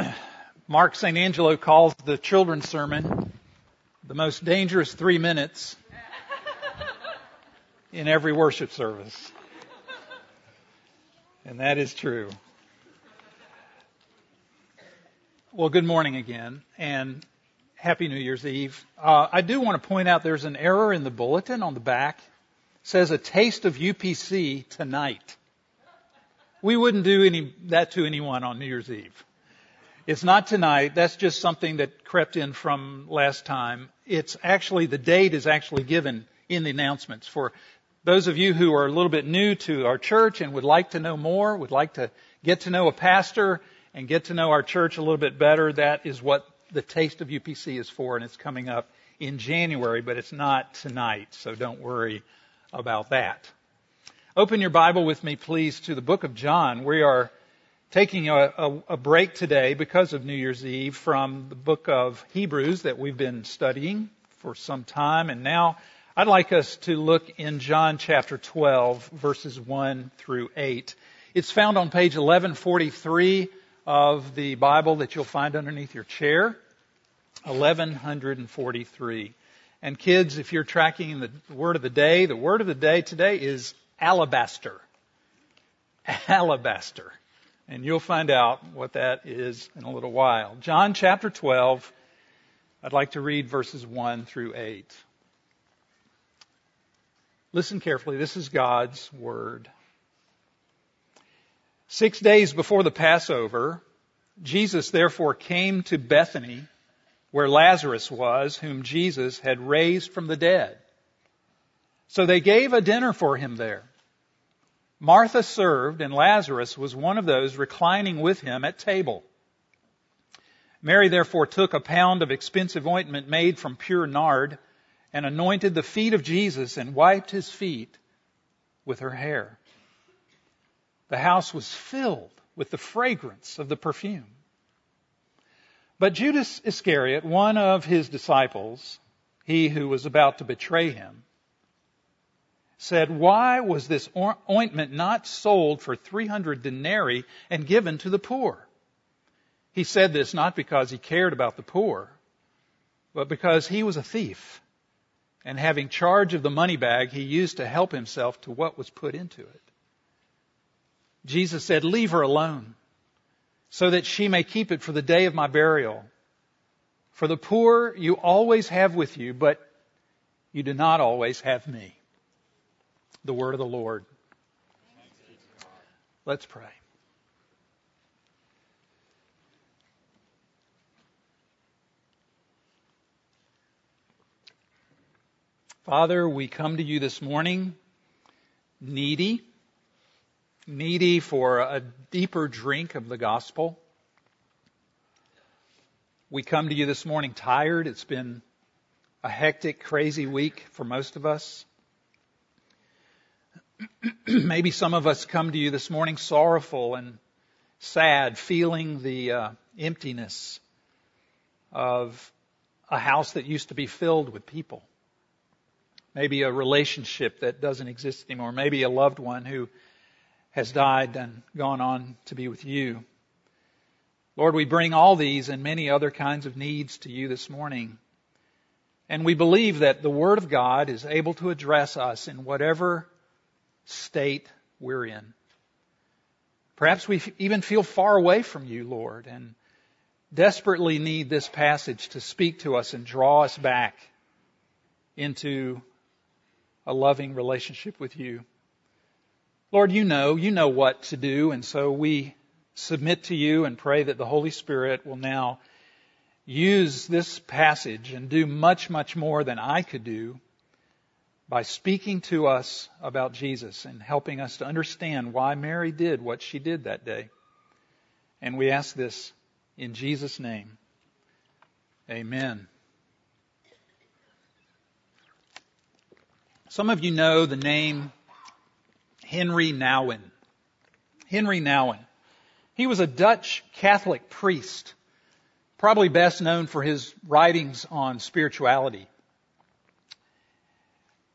Mark St. Angelo calls the children's sermon the most dangerous three minutes in every worship service. And that is true. Well, good morning again, and Happy New Year's Eve. Uh, I do want to point out there's an error in the bulletin on the back. It says a taste of UPC tonight. We wouldn't do any, that to anyone on New Year's Eve. It's not tonight. That's just something that crept in from last time. It's actually, the date is actually given in the announcements for those of you who are a little bit new to our church and would like to know more, would like to get to know a pastor and get to know our church a little bit better, that is what the Taste of UPC is for, and it's coming up in January, but it's not tonight, so don't worry about that. Open your Bible with me, please, to the book of John. We are taking a, a, a, break today because of New Year's Eve from the book of Hebrews that we've been studying for some time. And now I'd like us to look in John chapter 12, verses 1 through 8. It's found on page 1143 of the Bible that you'll find underneath your chair. 1143. And kids, if you're tracking the word of the day, the word of the day today is alabaster. Alabaster. And you'll find out what that is in a little while. John chapter 12, I'd like to read verses 1 through 8. Listen carefully. This is God's word. Six days before the Passover, Jesus therefore came to Bethany where Lazarus was, whom Jesus had raised from the dead. So they gave a dinner for him there. Martha served, and Lazarus was one of those reclining with him at table. Mary therefore took a pound of expensive ointment made from pure nard and anointed the feet of Jesus and wiped his feet with her hair. The house was filled with the fragrance of the perfume. But Judas Iscariot, one of his disciples, he who was about to betray him, said, Why was this ointment not sold for 300 denarii and given to the poor? He said this not because he cared about the poor, but because he was a thief. And having charge of the money bag, he used to help himself to what was put into it. Jesus said, Leave her alone, so that she may keep it for the day of my burial. For the poor you always have with you, but you do not always have me the word of the Lord. Let's pray. Father, we come to you this morning needy, needy for a deeper drink of the gospel. We come to you this morning tired. It's been a hectic, crazy week for most of us. Maybe some of us come to you this morning sorrowful and sad, feeling the uh, emptiness of a house that used to be filled with people. Maybe a relationship that doesn't exist anymore. Maybe a loved one who has died and gone on to be with you. Lord, we bring all these and many other kinds of needs to you this morning. And we believe that the Word of God is able to address us in whatever state we're in. Perhaps we even feel far away from you, Lord, and desperately need this passage to speak to us and draw us back into a loving relationship with you. Lord, you know, you know what to do, and so we submit to you and pray that the Holy Spirit will now use this passage and do much, much more than I could do by speaking to us about Jesus and helping us to understand why Mary did what she did that day. And we ask this in Jesus' name. Amen. Some of you know the name Henry Nouwen. Henry Nouwen. He was a Dutch Catholic priest, probably best known for his writings on spirituality.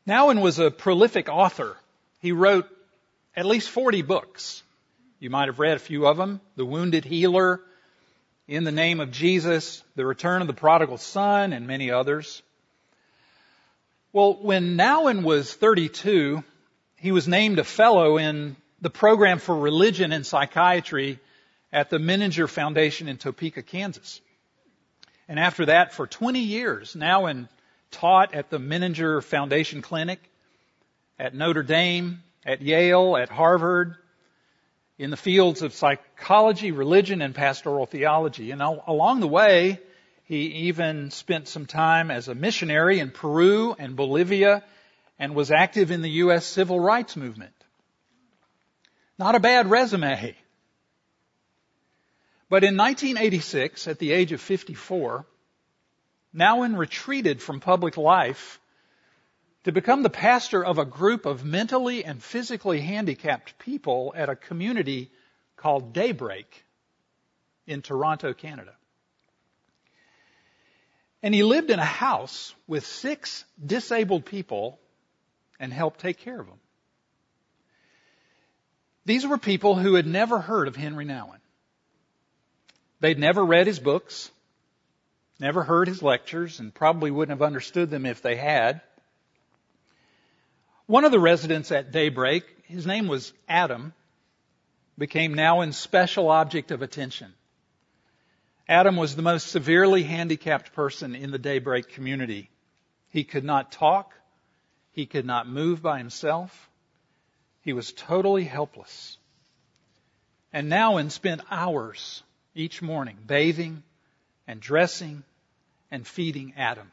Nouwen was a prolific author. He wrote at least 40 books. You might have read a few of them. The Wounded Healer, in the name of Jesus, the return of the prodigal son, and many others. Well, when Nouwen was 32, he was named a fellow in the program for religion and psychiatry at the Menninger Foundation in Topeka, Kansas. And after that, for 20 years, Nouwen taught at the Menninger Foundation Clinic, at Notre Dame, at Yale, at Harvard, in the fields of psychology, religion, and pastoral theology. And along the way, he even spent some time as a missionary in Peru and Bolivia and was active in the U.S. civil rights movement. Not a bad resume. But in 1986, at the age of 54, Nouwen retreated from public life to become the pastor of a group of mentally and physically handicapped people at a community called Daybreak in Toronto, Canada. And he lived in a house with six disabled people and helped take care of them. These were people who had never heard of Henry Nouwen. They'd never read his books, never heard his lectures, and probably wouldn't have understood them if they had. One of the residents at Daybreak, his name was Adam, became Nouwen's special object of attention. Adam was the most severely handicapped person in the Daybreak community. He could not talk. He could not move by himself. He was totally helpless. And Nouwen spent hours each morning bathing and dressing and feeding Adam.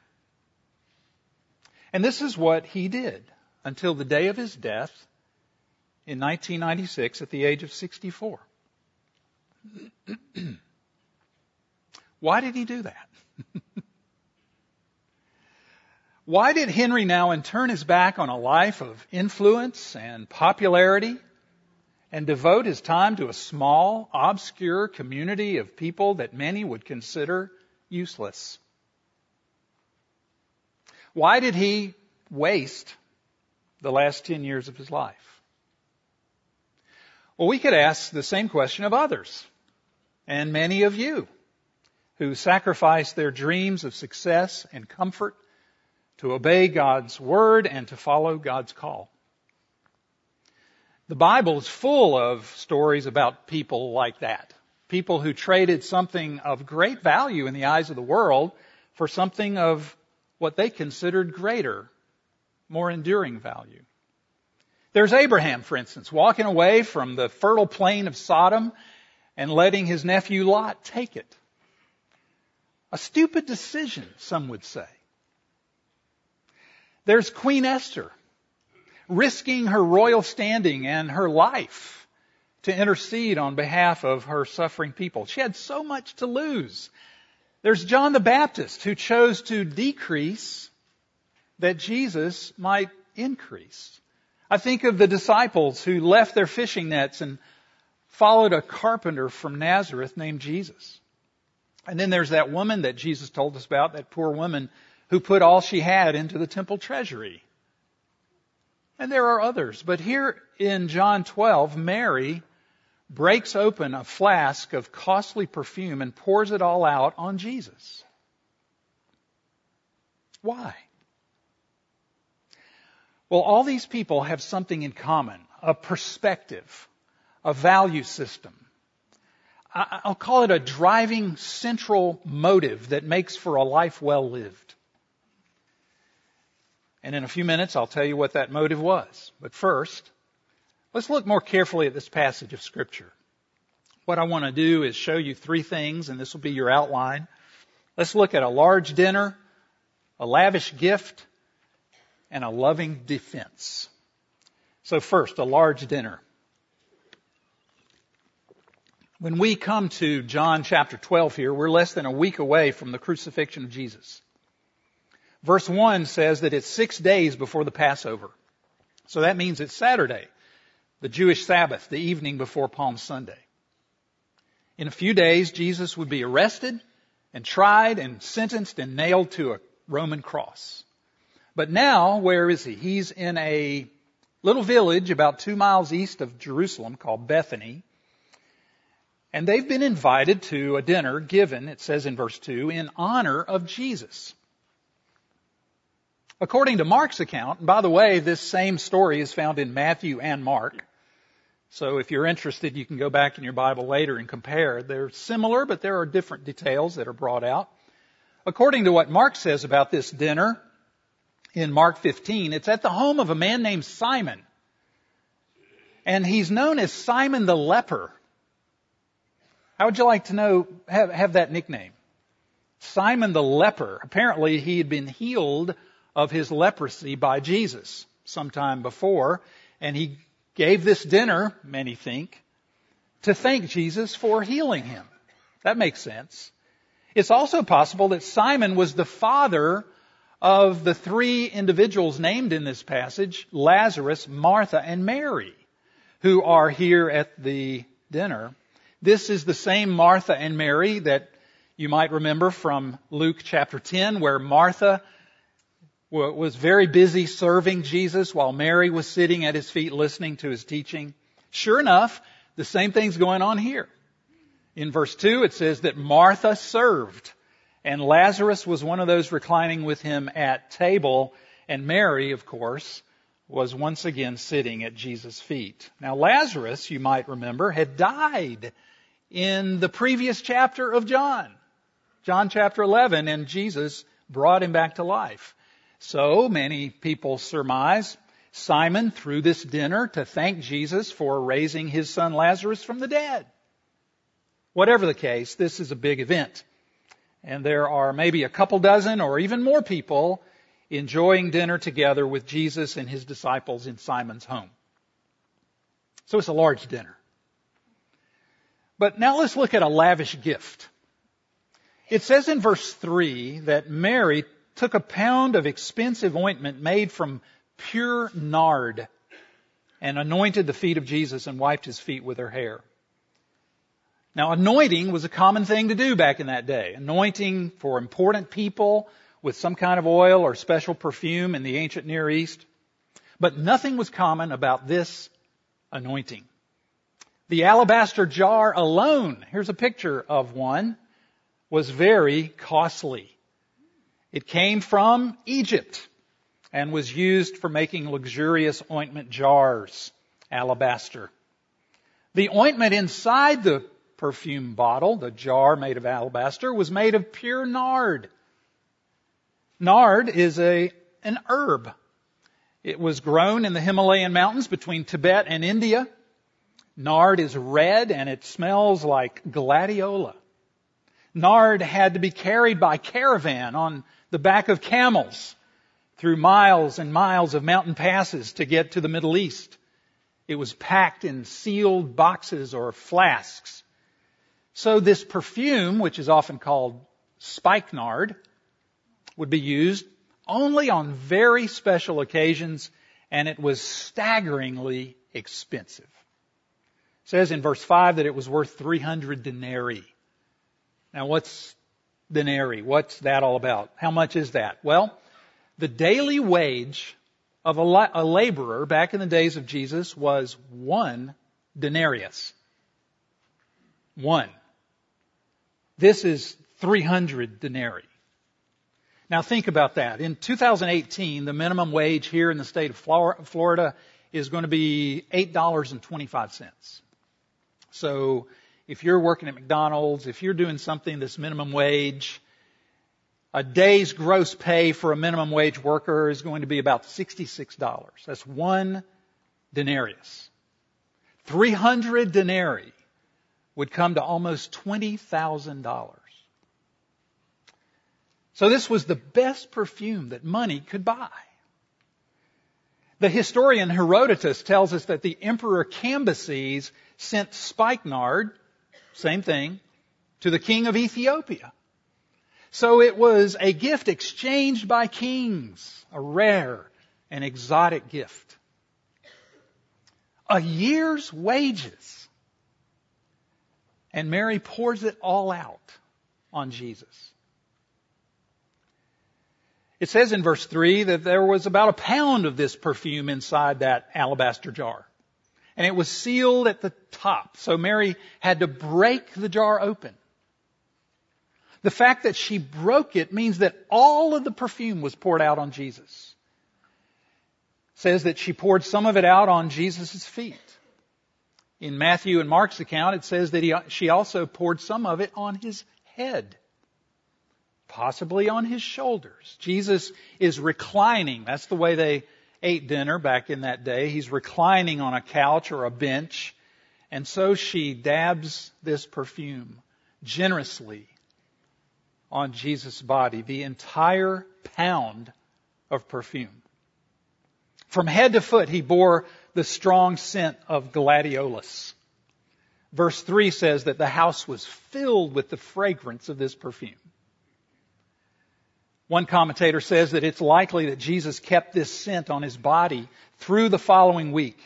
And this is what he did until the day of his death in 1996 at the age of 64. Why did he do that? Why did Henry Nouwen turn his back on a life of influence and popularity and devote his time to a small, obscure community of people that many would consider useless? Why did he waste the last 10 years of his life? Well, we could ask the same question of others and many of you who sacrificed their dreams of success and comfort to obey God's word and to follow God's call. The Bible is full of stories about people like that. People who traded something of great value in the eyes of the world for something of what they considered greater, more enduring value. There's Abraham, for instance, walking away from the fertile plain of Sodom and letting his nephew Lot take it. A stupid decision, some would say. There's Queen Esther, risking her royal standing and her life to intercede on behalf of her suffering people. She had so much to lose. There's John the Baptist who chose to decrease that Jesus might increase. I think of the disciples who left their fishing nets and followed a carpenter from Nazareth named Jesus. And then there's that woman that Jesus told us about, that poor woman who put all she had into the temple treasury. And there are others. But here in John 12, Mary breaks open a flask of costly perfume and pours it all out on Jesus. Why? Well, all these people have something in common a perspective, a value system, I'll call it a driving central motive that makes for a life well lived. And in a few minutes, I'll tell you what that motive was. But first, let's look more carefully at this passage of Scripture. What I want to do is show you three things, and this will be your outline. Let's look at a large dinner, a lavish gift, and a loving defense. So first, a large dinner. When we come to John chapter 12 here, we're less than a week away from the crucifixion of Jesus. Verse 1 says that it's six days before the Passover. So that means it's Saturday, the Jewish Sabbath, the evening before Palm Sunday. In a few days, Jesus would be arrested and tried and sentenced and nailed to a Roman cross. But now, where is he? He's in a little village about two miles east of Jerusalem called Bethany. And they've been invited to a dinner given, it says in verse 2, in honor of Jesus. According to Mark's account, and by the way, this same story is found in Matthew and Mark. So if you're interested, you can go back in your Bible later and compare. They're similar, but there are different details that are brought out. According to what Mark says about this dinner in Mark 15, it's at the home of a man named Simon. And he's known as Simon the leper. How would you like to know, have, have that nickname? Simon the leper. Apparently he had been healed of his leprosy by Jesus sometime before, and he gave this dinner, many think, to thank Jesus for healing him. That makes sense. It's also possible that Simon was the father of the three individuals named in this passage, Lazarus, Martha, and Mary, who are here at the dinner. This is the same Martha and Mary that you might remember from Luke chapter 10 where Martha was very busy serving Jesus while Mary was sitting at his feet listening to his teaching. Sure enough, the same thing's going on here. In verse 2 it says that Martha served and Lazarus was one of those reclining with him at table and Mary, of course, was once again sitting at Jesus' feet. Now Lazarus, you might remember, had died in the previous chapter of John. John chapter 11, and Jesus brought him back to life. So many people surmise Simon threw this dinner to thank Jesus for raising his son Lazarus from the dead. Whatever the case, this is a big event. And there are maybe a couple dozen or even more people enjoying dinner together with Jesus and his disciples in Simon's home. So it's a large dinner. But now let's look at a lavish gift. It says in verse 3 that Mary took a pound of expensive ointment made from pure nard and anointed the feet of Jesus and wiped his feet with her hair. Now anointing was a common thing to do back in that day. Anointing for important people with some kind of oil or special perfume in the ancient Near East. But nothing was common about this anointing. The alabaster jar alone, here's a picture of one, was very costly. It came from Egypt and was used for making luxurious ointment jars, alabaster. The ointment inside the perfume bottle, the jar made of alabaster, was made of pure nard. Nard is a, an herb. It was grown in the Himalayan mountains between Tibet and India. Nard is red and it smells like gladiola. Nard had to be carried by caravan on the back of camels through miles and miles of mountain passes to get to the Middle East. It was packed in sealed boxes or flasks. So this perfume, which is often called spikenard, would be used only on very special occasions and it was staggeringly expensive It says in verse 5 that it was worth 300 denarii. Now what's denarii? What's that all about? How much is that? Well, the daily wage of a, a laborer back in the days of Jesus was one denarius. One. This is 300 denarii. Now think about that. In 2018, the minimum wage here in the state of Florida is going to be $8.25. So if you're working at McDonald's, if you're doing something that's minimum wage, a day's gross pay for a minimum wage worker is going to be about $66. That's one denarius. 300 denarii would come to almost $20,000. So this was the best perfume that money could buy. The historian Herodotus tells us that the emperor Cambyses sent spikenard, same thing, to the king of Ethiopia. So it was a gift exchanged by kings, a rare and exotic gift. A year's wages. And Mary pours it all out on Jesus. It says in verse 3 that there was about a pound of this perfume inside that alabaster jar. And it was sealed at the top. So Mary had to break the jar open. The fact that she broke it means that all of the perfume was poured out on Jesus. It says that she poured some of it out on Jesus' feet. In Matthew and Mark's account, it says that he, she also poured some of it on his head possibly on his shoulders. Jesus is reclining. That's the way they ate dinner back in that day. He's reclining on a couch or a bench. And so she dabs this perfume generously on Jesus' body, the entire pound of perfume. From head to foot, he bore the strong scent of gladiolus. Verse 3 says that the house was filled with the fragrance of this perfume. One commentator says that it's likely that Jesus kept this scent on his body through the following week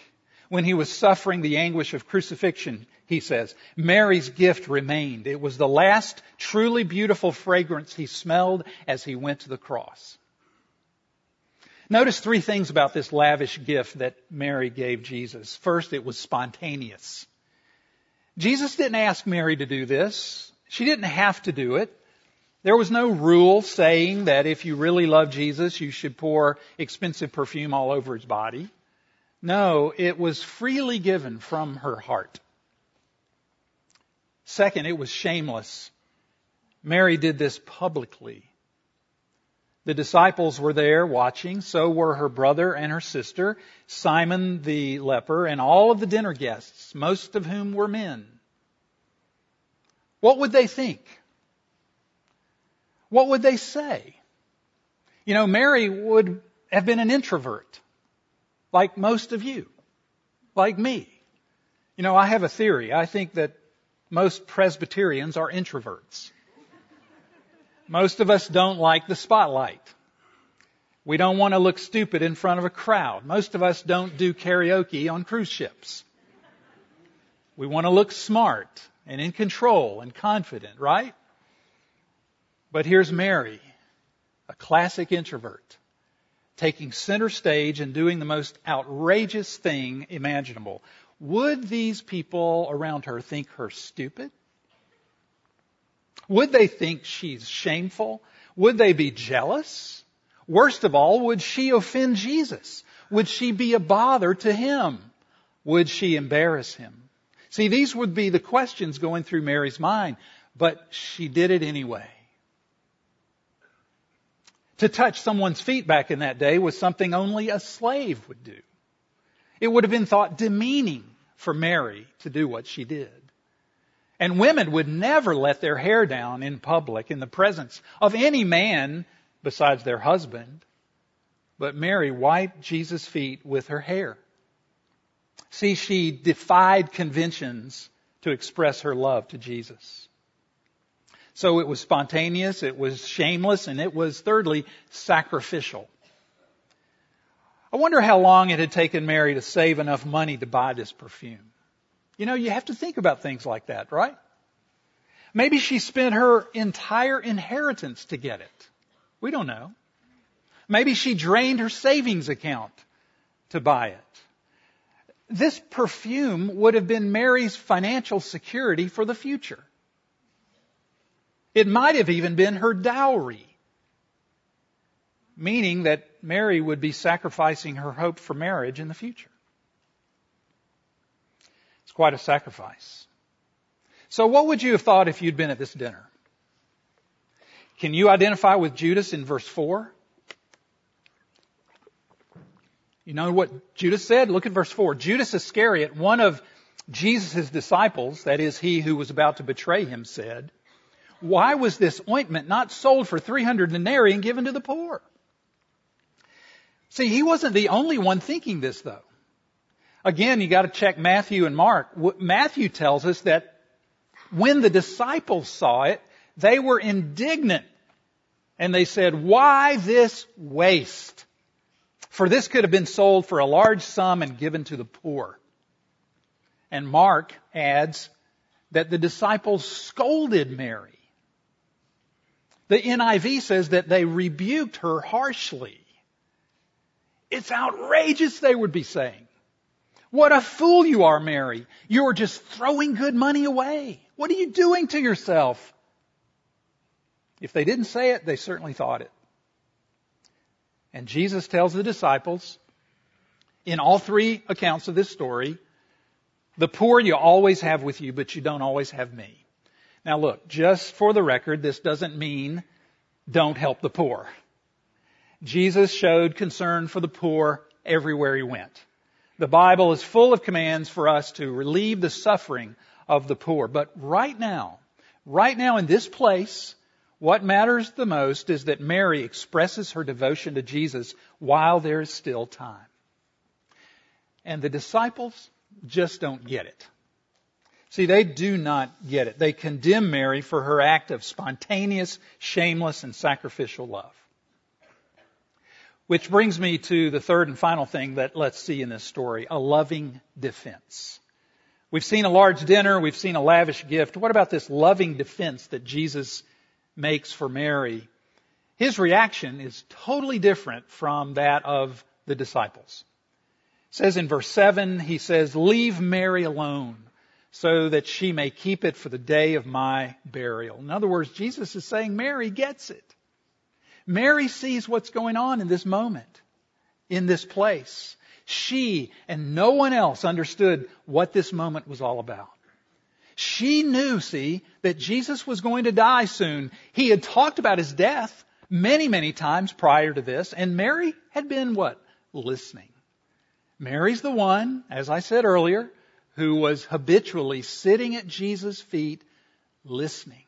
when he was suffering the anguish of crucifixion, he says. Mary's gift remained. It was the last truly beautiful fragrance he smelled as he went to the cross. Notice three things about this lavish gift that Mary gave Jesus. First, it was spontaneous. Jesus didn't ask Mary to do this. She didn't have to do it. There was no rule saying that if you really love Jesus, you should pour expensive perfume all over his body. No, it was freely given from her heart. Second, it was shameless. Mary did this publicly. The disciples were there watching, so were her brother and her sister, Simon the leper, and all of the dinner guests, most of whom were men. What would they think? What would they say? You know, Mary would have been an introvert, like most of you, like me. You know, I have a theory. I think that most Presbyterians are introverts. Most of us don't like the spotlight. We don't want to look stupid in front of a crowd. Most of us don't do karaoke on cruise ships. We want to look smart and in control and confident, right? But here's Mary, a classic introvert, taking center stage and doing the most outrageous thing imaginable. Would these people around her think her stupid? Would they think she's shameful? Would they be jealous? Worst of all, would she offend Jesus? Would she be a bother to him? Would she embarrass him? See, these would be the questions going through Mary's mind, but she did it anyway. To touch someone's feet back in that day was something only a slave would do. It would have been thought demeaning for Mary to do what she did. And women would never let their hair down in public in the presence of any man besides their husband. But Mary wiped Jesus' feet with her hair. See, she defied conventions to express her love to Jesus. So it was spontaneous, it was shameless, and it was thirdly sacrificial. I wonder how long it had taken Mary to save enough money to buy this perfume. You know, you have to think about things like that, right? Maybe she spent her entire inheritance to get it. We don't know. Maybe she drained her savings account to buy it. This perfume would have been Mary's financial security for the future. It might have even been her dowry, meaning that Mary would be sacrificing her hope for marriage in the future. It's quite a sacrifice. So what would you have thought if you'd been at this dinner? Can you identify with Judas in verse 4? You know what Judas said? Look at verse 4. Judas Iscariot, one of Jesus' disciples, that is, he who was about to betray him, said, why was this ointment not sold for 300 denarii and given to the poor? See, he wasn't the only one thinking this though. Again, you gotta check Matthew and Mark. Matthew tells us that when the disciples saw it, they were indignant and they said, why this waste? For this could have been sold for a large sum and given to the poor. And Mark adds that the disciples scolded Mary the NIV says that they rebuked her harshly. It's outrageous, they would be saying. What a fool you are, Mary. You're just throwing good money away. What are you doing to yourself? If they didn't say it, they certainly thought it. And Jesus tells the disciples, in all three accounts of this story, the poor you always have with you, but you don't always have me. Now look, just for the record, this doesn't mean don't help the poor. Jesus showed concern for the poor everywhere he went. The Bible is full of commands for us to relieve the suffering of the poor. But right now, right now in this place, what matters the most is that Mary expresses her devotion to Jesus while there is still time. And the disciples just don't get it. See, they do not get it. They condemn Mary for her act of spontaneous, shameless, and sacrificial love. Which brings me to the third and final thing that let's see in this story, a loving defense. We've seen a large dinner, we've seen a lavish gift. What about this loving defense that Jesus makes for Mary? His reaction is totally different from that of the disciples. It says in verse 7, he says, Leave Mary alone so that she may keep it for the day of my burial. In other words, Jesus is saying Mary gets it. Mary sees what's going on in this moment, in this place. She and no one else understood what this moment was all about. She knew, see, that Jesus was going to die soon. He had talked about his death many, many times prior to this, and Mary had been what? Listening. Mary's the one, as I said earlier, who was habitually sitting at Jesus' feet, listening,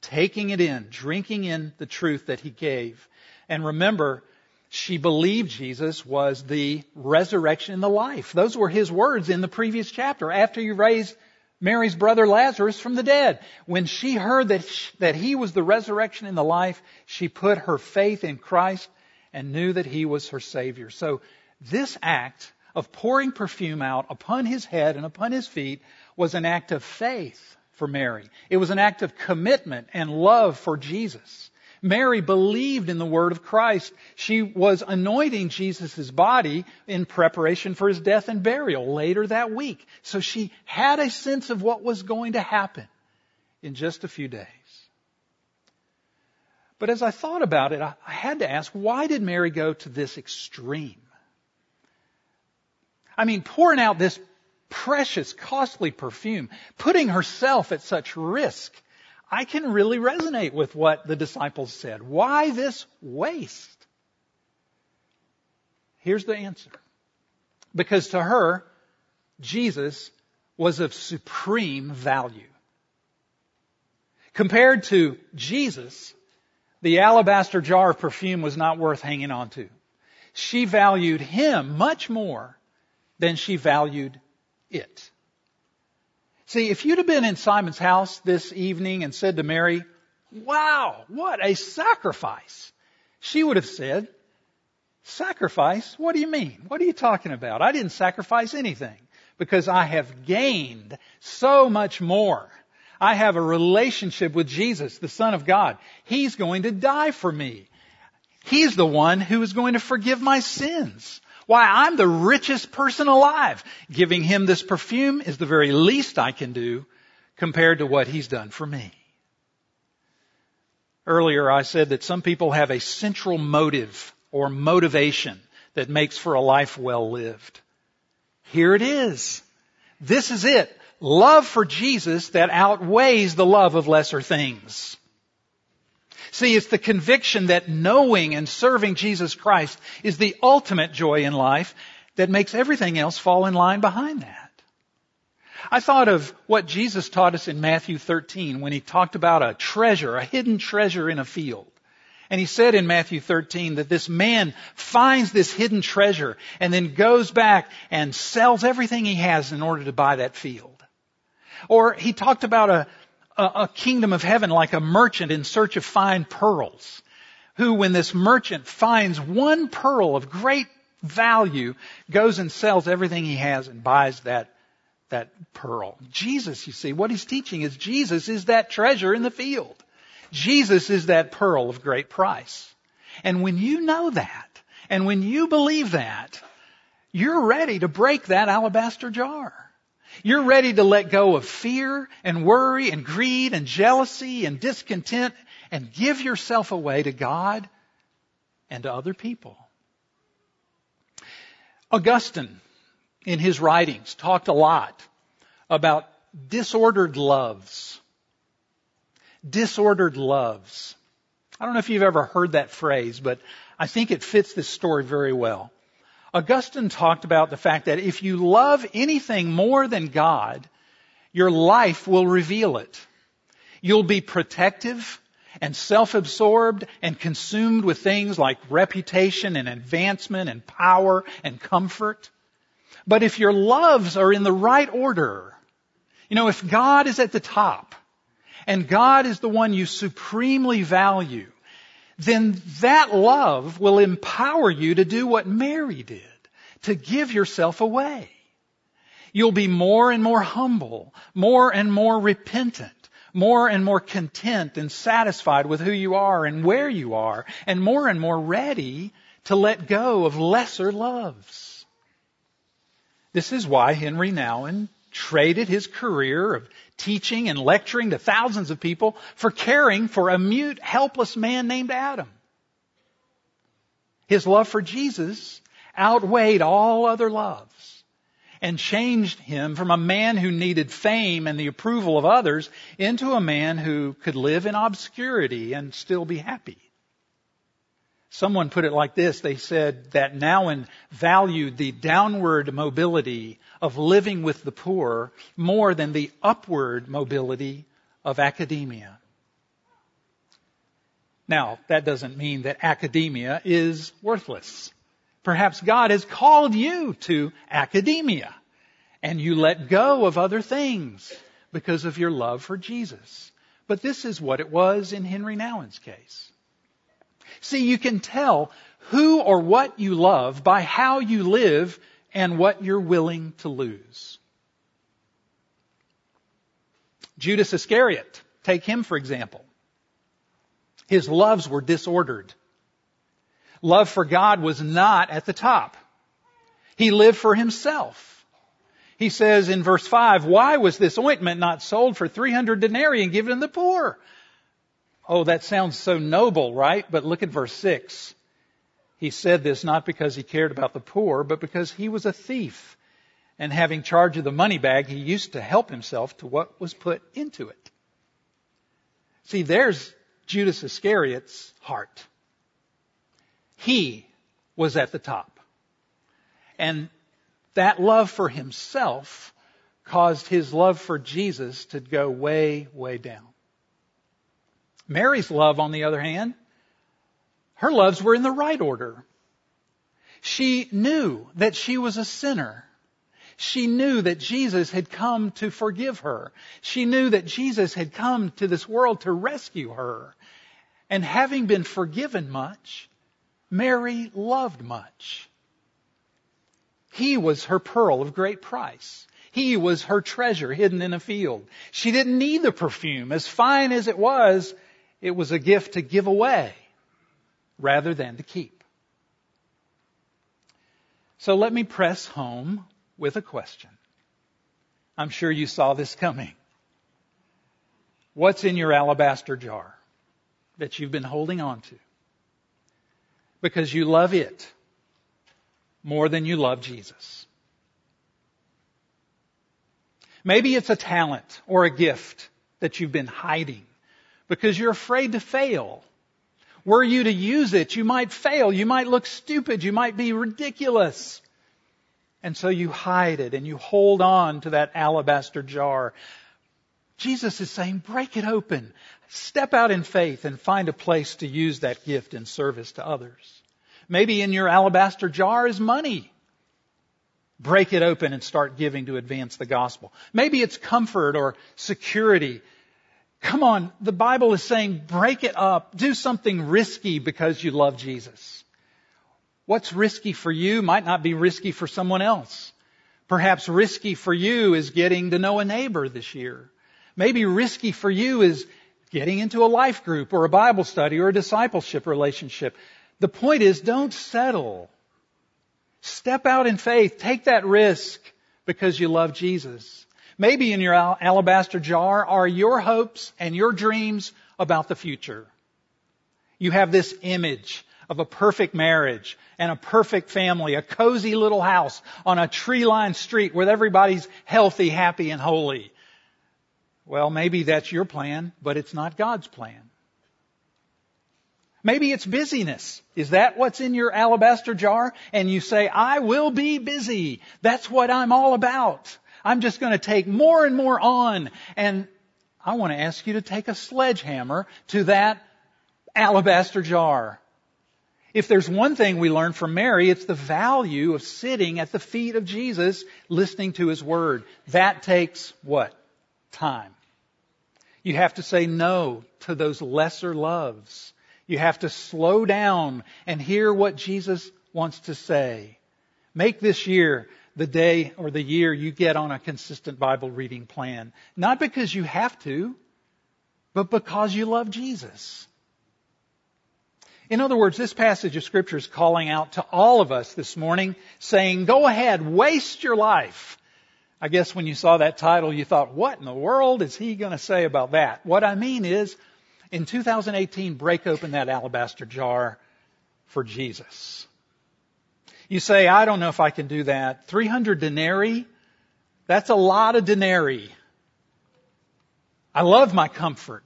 taking it in, drinking in the truth that he gave. And remember, she believed Jesus was the resurrection and the life. Those were his words in the previous chapter after he raised Mary's brother Lazarus from the dead. When she heard that, she, that he was the resurrection and the life, she put her faith in Christ and knew that he was her Savior. So this act of pouring perfume out upon his head and upon his feet was an act of faith for Mary. It was an act of commitment and love for Jesus. Mary believed in the word of Christ. She was anointing Jesus' body in preparation for his death and burial later that week. So she had a sense of what was going to happen in just a few days. But as I thought about it, I had to ask, why did Mary go to this extreme? I mean, pouring out this precious, costly perfume, putting herself at such risk. I can really resonate with what the disciples said. Why this waste? Here's the answer. Because to her, Jesus was of supreme value. Compared to Jesus, the alabaster jar of perfume was not worth hanging on to. She valued him much more than she valued it. See, if you'd have been in Simon's house this evening and said to Mary, wow, what a sacrifice, she would have said, sacrifice? What do you mean? What are you talking about? I didn't sacrifice anything because I have gained so much more. I have a relationship with Jesus, the Son of God. He's going to die for me. He's the one who is going to forgive my sins. Why, I'm the richest person alive. Giving him this perfume is the very least I can do compared to what he's done for me. Earlier I said that some people have a central motive or motivation that makes for a life well lived. Here it is. This is it. Love for Jesus that outweighs the love of lesser things. See, it's the conviction that knowing and serving Jesus Christ is the ultimate joy in life that makes everything else fall in line behind that. I thought of what Jesus taught us in Matthew 13 when he talked about a treasure, a hidden treasure in a field. And he said in Matthew 13 that this man finds this hidden treasure and then goes back and sells everything he has in order to buy that field. Or he talked about a, a, a kingdom of heaven like a merchant in search of fine pearls, who when this merchant finds one pearl of great value, goes and sells everything he has and buys that, that pearl. Jesus, you see, what he's teaching is Jesus is that treasure in the field. Jesus is that pearl of great price. And when you know that, and when you believe that, you're ready to break that alabaster jar. You're ready to let go of fear and worry and greed and jealousy and discontent and give yourself away to God and to other people. Augustine, in his writings, talked a lot about disordered loves. Disordered loves. I don't know if you've ever heard that phrase, but I think it fits this story very well. Augustine talked about the fact that if you love anything more than God, your life will reveal it. You'll be protective and self-absorbed and consumed with things like reputation and advancement and power and comfort. But if your loves are in the right order, you know, if God is at the top and God is the one you supremely value, then that love will empower you to do what Mary did, to give yourself away. You'll be more and more humble, more and more repentant, more and more content and satisfied with who you are and where you are, and more and more ready to let go of lesser loves. This is why Henry Nouwen traded his career of teaching and lecturing to thousands of people for caring for a mute, helpless man named Adam. His love for Jesus outweighed all other loves and changed him from a man who needed fame and the approval of others into a man who could live in obscurity and still be happy. Someone put it like this. They said that Nouwen valued the downward mobility of living with the poor more than the upward mobility of academia. Now, that doesn't mean that academia is worthless. Perhaps God has called you to academia and you let go of other things because of your love for Jesus. But this is what it was in Henry Nouwen's case. See, you can tell who or what you love by how you live and what you're willing to lose. Judas Iscariot, take him for example. His loves were disordered. Love for God was not at the top. He lived for himself. He says in verse 5, why was this ointment not sold for 300 denarii and given to the poor? Oh, that sounds so noble, right? But look at verse 6. He said this not because he cared about the poor, but because he was a thief. And having charge of the money bag, he used to help himself to what was put into it. See, there's Judas Iscariot's heart. He was at the top. And that love for himself caused his love for Jesus to go way, way down. Mary's love, on the other hand, her loves were in the right order. She knew that she was a sinner. She knew that Jesus had come to forgive her. She knew that Jesus had come to this world to rescue her. And having been forgiven much, Mary loved much. He was her pearl of great price. He was her treasure hidden in a field. She didn't need the perfume. As fine as it was, it was a gift to give away rather than to keep. So let me press home with a question. I'm sure you saw this coming. What's in your alabaster jar that you've been holding on to? Because you love it more than you love Jesus. Maybe it's a talent or a gift that you've been hiding because you're afraid to fail. Were you to use it, you might fail. You might look stupid. You might be ridiculous. And so you hide it and you hold on to that alabaster jar. Jesus is saying, break it open. Step out in faith and find a place to use that gift in service to others. Maybe in your alabaster jar is money. Break it open and start giving to advance the gospel. Maybe it's comfort or security Come on, the Bible is saying break it up. Do something risky because you love Jesus. What's risky for you might not be risky for someone else. Perhaps risky for you is getting to know a neighbor this year. Maybe risky for you is getting into a life group or a Bible study or a discipleship relationship. The point is don't settle. Step out in faith. Take that risk because you love Jesus. Maybe in your alabaster jar are your hopes and your dreams about the future. You have this image of a perfect marriage and a perfect family, a cozy little house on a tree-lined street where everybody's healthy, happy, and holy. Well, maybe that's your plan, but it's not God's plan. Maybe it's busyness. Is that what's in your alabaster jar? And you say, I will be busy. That's what I'm all about. I'm just going to take more and more on. And I want to ask you to take a sledgehammer to that alabaster jar. If there's one thing we learn from Mary, it's the value of sitting at the feet of Jesus, listening to His Word. That takes what? Time. You have to say no to those lesser loves. You have to slow down and hear what Jesus wants to say. Make this year the day or the year you get on a consistent Bible reading plan. Not because you have to, but because you love Jesus. In other words, this passage of scripture is calling out to all of us this morning saying, go ahead, waste your life. I guess when you saw that title, you thought, what in the world is he going to say about that? What I mean is, in 2018, break open that alabaster jar for Jesus. You say, I don't know if I can do that. 300 denarii? That's a lot of denarii. I love my comfort.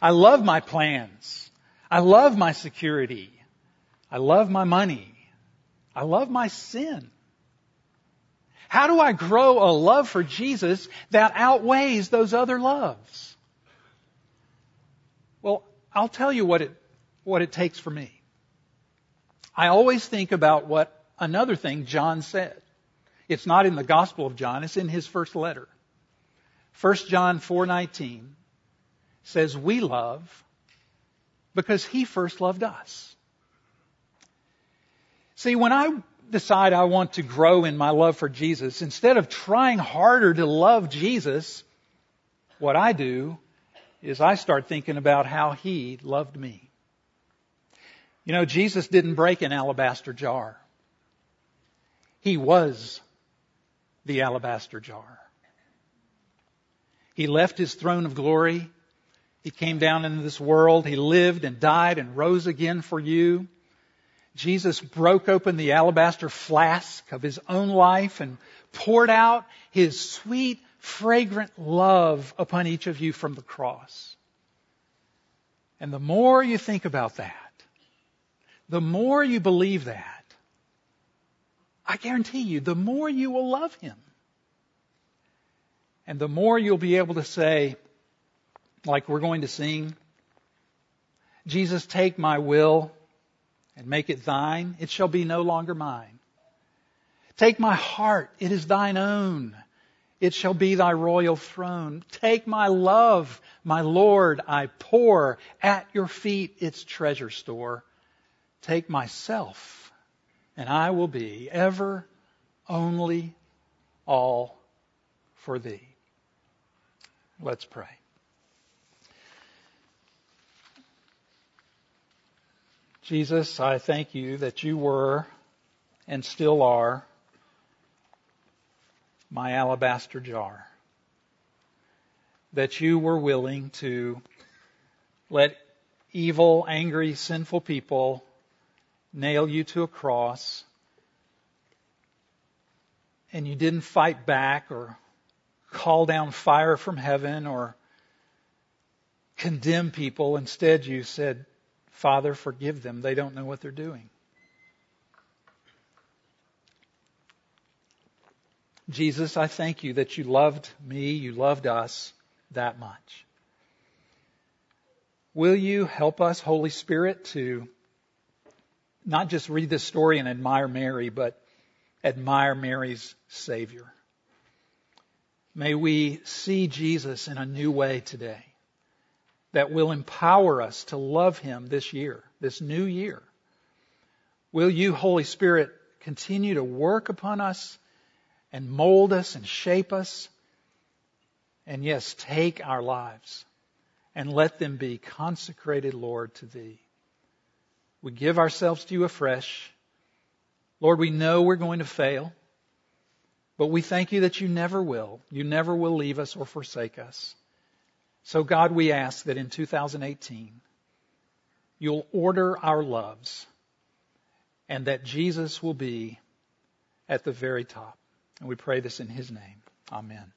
I love my plans. I love my security. I love my money. I love my sin. How do I grow a love for Jesus that outweighs those other loves? Well, I'll tell you what it, what it takes for me. I always think about what another thing John said. It's not in the Gospel of John, it's in his first letter. 1 John 4:19 says we love because He first loved us. See, when I decide I want to grow in my love for Jesus, instead of trying harder to love Jesus, what I do is I start thinking about how He loved me. You know, Jesus didn't break an alabaster jar. He was the alabaster jar. He left His throne of glory he came down into this world. He lived and died and rose again for you. Jesus broke open the alabaster flask of his own life and poured out his sweet, fragrant love upon each of you from the cross. And the more you think about that, the more you believe that, I guarantee you, the more you will love him. And the more you'll be able to say, like we're going to sing. Jesus, take my will and make it thine. It shall be no longer mine. Take my heart. It is thine own. It shall be thy royal throne. Take my love, my Lord, I pour at your feet its treasure store. Take myself, and I will be ever, only, all for thee. Let's pray. Jesus, I thank you that you were and still are my alabaster jar. That you were willing to let evil, angry, sinful people nail you to a cross. And you didn't fight back or call down fire from heaven or condemn people. Instead, you said, Father, forgive them. They don't know what they're doing. Jesus, I thank you that you loved me, you loved us that much. Will you help us, Holy Spirit, to not just read this story and admire Mary, but admire Mary's Savior? May we see Jesus in a new way today that will empower us to love Him this year, this new year. Will you, Holy Spirit, continue to work upon us and mold us and shape us? And yes, take our lives and let them be consecrated, Lord, to Thee. We give ourselves to you afresh. Lord, we know we're going to fail, but we thank you that you never will. You never will leave us or forsake us. So God, we ask that in 2018, you'll order our loves and that Jesus will be at the very top. And we pray this in his name. Amen.